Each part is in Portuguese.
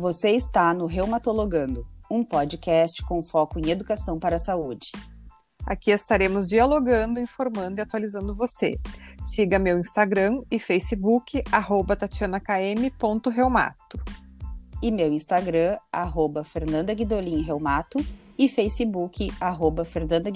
Você está no Reumatologando, um podcast com foco em educação para a saúde. Aqui estaremos dialogando, informando e atualizando você. Siga meu Instagram e Facebook, arroba tatianakm.reumato. E meu Instagram, arroba Fernanda Guidolin Reumato e Facebook, arroba Fernanda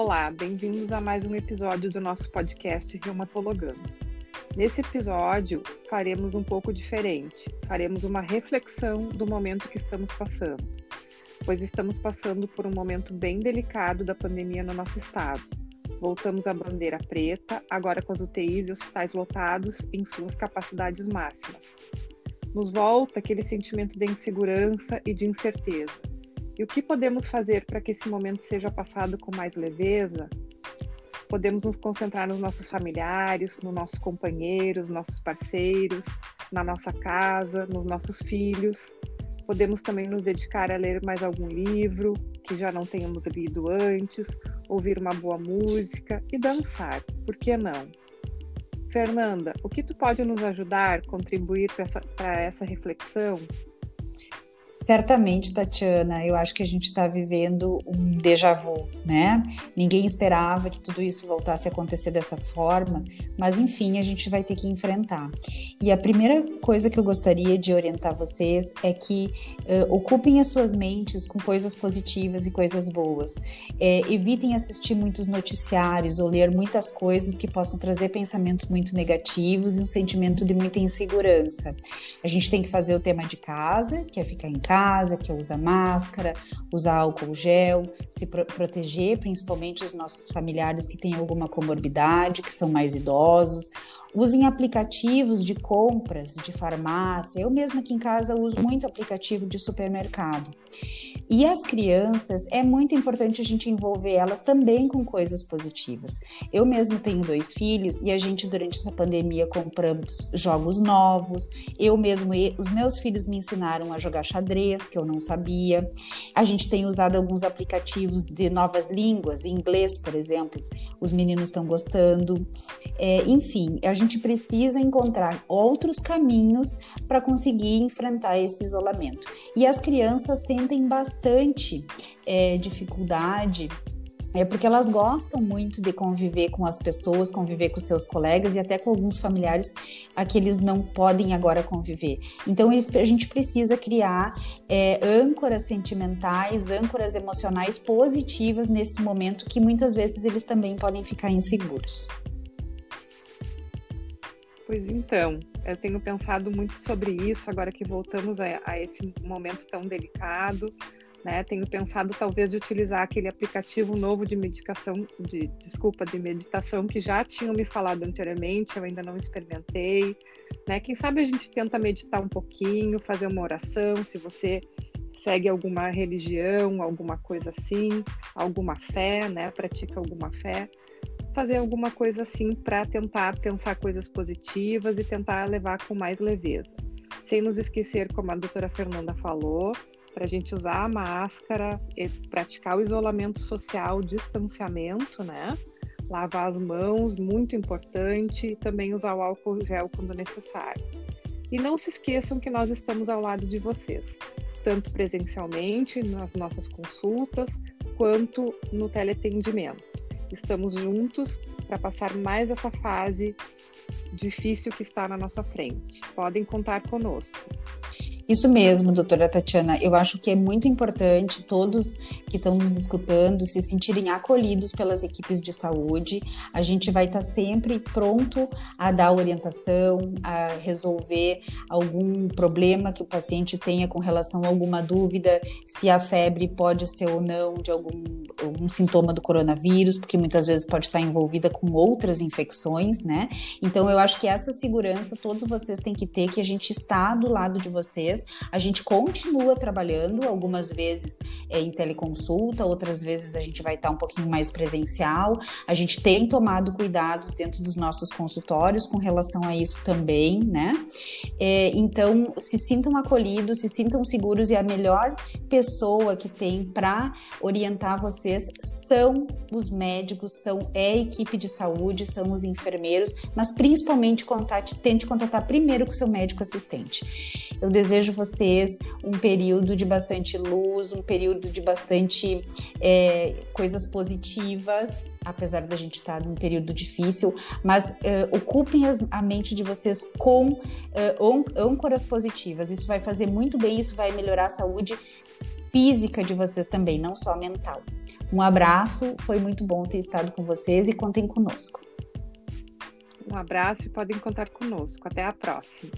Olá, bem-vindos a mais um episódio do nosso podcast Reumatologando. Nesse episódio, faremos um pouco diferente. Faremos uma reflexão do momento que estamos passando, pois estamos passando por um momento bem delicado da pandemia no nosso estado. Voltamos à bandeira preta, agora com as UTIs e hospitais lotados em suas capacidades máximas. Nos volta aquele sentimento de insegurança e de incerteza e o que podemos fazer para que esse momento seja passado com mais leveza? Podemos nos concentrar nos nossos familiares, nos nossos companheiros, nossos parceiros, na nossa casa, nos nossos filhos. Podemos também nos dedicar a ler mais algum livro que já não tenhamos lido antes, ouvir uma boa música e dançar, por que não? Fernanda, o que tu pode nos ajudar, contribuir para essa, essa reflexão? Certamente, Tatiana, eu acho que a gente está vivendo um déjà vu, né? Ninguém esperava que tudo isso voltasse a acontecer dessa forma, mas enfim, a gente vai ter que enfrentar. E a primeira coisa que eu gostaria de orientar vocês é que uh, ocupem as suas mentes com coisas positivas e coisas boas. É, evitem assistir muitos noticiários ou ler muitas coisas que possam trazer pensamentos muito negativos e um sentimento de muita insegurança. A gente tem que fazer o tema de casa, que é ficar em casa, que é usar máscara, usar álcool gel, se pro proteger, principalmente os nossos familiares que têm alguma comorbidade, que são mais idosos, Usem aplicativos de compras de farmácia. Eu mesmo aqui em casa uso muito aplicativo de supermercado. E as crianças, é muito importante a gente envolver elas também com coisas positivas. Eu mesmo tenho dois filhos e a gente, durante essa pandemia, compramos jogos novos. Eu mesmo, os meus filhos me ensinaram a jogar xadrez, que eu não sabia. A gente tem usado alguns aplicativos de novas línguas, inglês, por exemplo. Os meninos estão gostando. É, enfim, a gente precisa encontrar outros caminhos para conseguir enfrentar esse isolamento. E as crianças sentem bastante é, dificuldade é porque elas gostam muito de conviver com as pessoas, conviver com seus colegas e até com alguns familiares a que eles não podem agora conviver. Então eles, a gente precisa criar é, âncoras sentimentais, âncoras emocionais positivas nesse momento que muitas vezes eles também podem ficar inseguros. Pois então, eu tenho pensado muito sobre isso agora que voltamos a, a esse momento tão delicado. Né? Tenho pensado talvez de utilizar aquele aplicativo novo de medicação, de desculpa, de meditação que já tinham me falado anteriormente, eu ainda não experimentei. Né? Quem sabe a gente tenta meditar um pouquinho, fazer uma oração, se você segue alguma religião, alguma coisa assim, alguma fé, né? Pratica alguma fé fazer alguma coisa assim para tentar pensar coisas positivas e tentar levar com mais leveza. Sem nos esquecer, como a doutora Fernanda falou, para a gente usar a máscara, praticar o isolamento social, o distanciamento, né? Lavar as mãos, muito importante, e também usar o álcool gel quando necessário. E não se esqueçam que nós estamos ao lado de vocês, tanto presencialmente nas nossas consultas, quanto no teleatendimento. Estamos juntos para passar mais essa fase difícil que está na nossa frente. Podem contar conosco. Isso mesmo, doutora Tatiana. Eu acho que é muito importante todos que estão nos escutando se sentirem acolhidos pelas equipes de saúde. A gente vai estar sempre pronto a dar orientação, a resolver algum problema que o paciente tenha com relação a alguma dúvida, se a febre pode ser ou não de algum, algum sintoma do coronavírus, porque muitas vezes pode estar envolvida com outras infecções, né? Então, eu acho que essa segurança todos vocês têm que ter, que a gente está do lado de vocês A gente continua trabalhando, algumas vezes é, em teleconsulta, outras vezes a gente vai estar um pouquinho mais presencial. A gente tem tomado cuidados dentro dos nossos consultórios com relação a isso também, né? É, então, se sintam acolhidos, se sintam seguros e a melhor pessoa que tem para orientar vocês são os médicos, são é a equipe de saúde, são os enfermeiros, mas principalmente contate, tente contatar primeiro com seu médico assistente. Eu desejo vocês um período de bastante luz, um período de bastante é, coisas positivas, apesar da gente estar num período difícil, mas uh, ocupem as, a mente de vocês com uh, âncoras positivas. Isso vai fazer muito bem, isso vai melhorar a saúde física de vocês também, não só mental. Um abraço, foi muito bom ter estado com vocês e contem conosco. Um abraço e podem contar conosco. Até a próxima.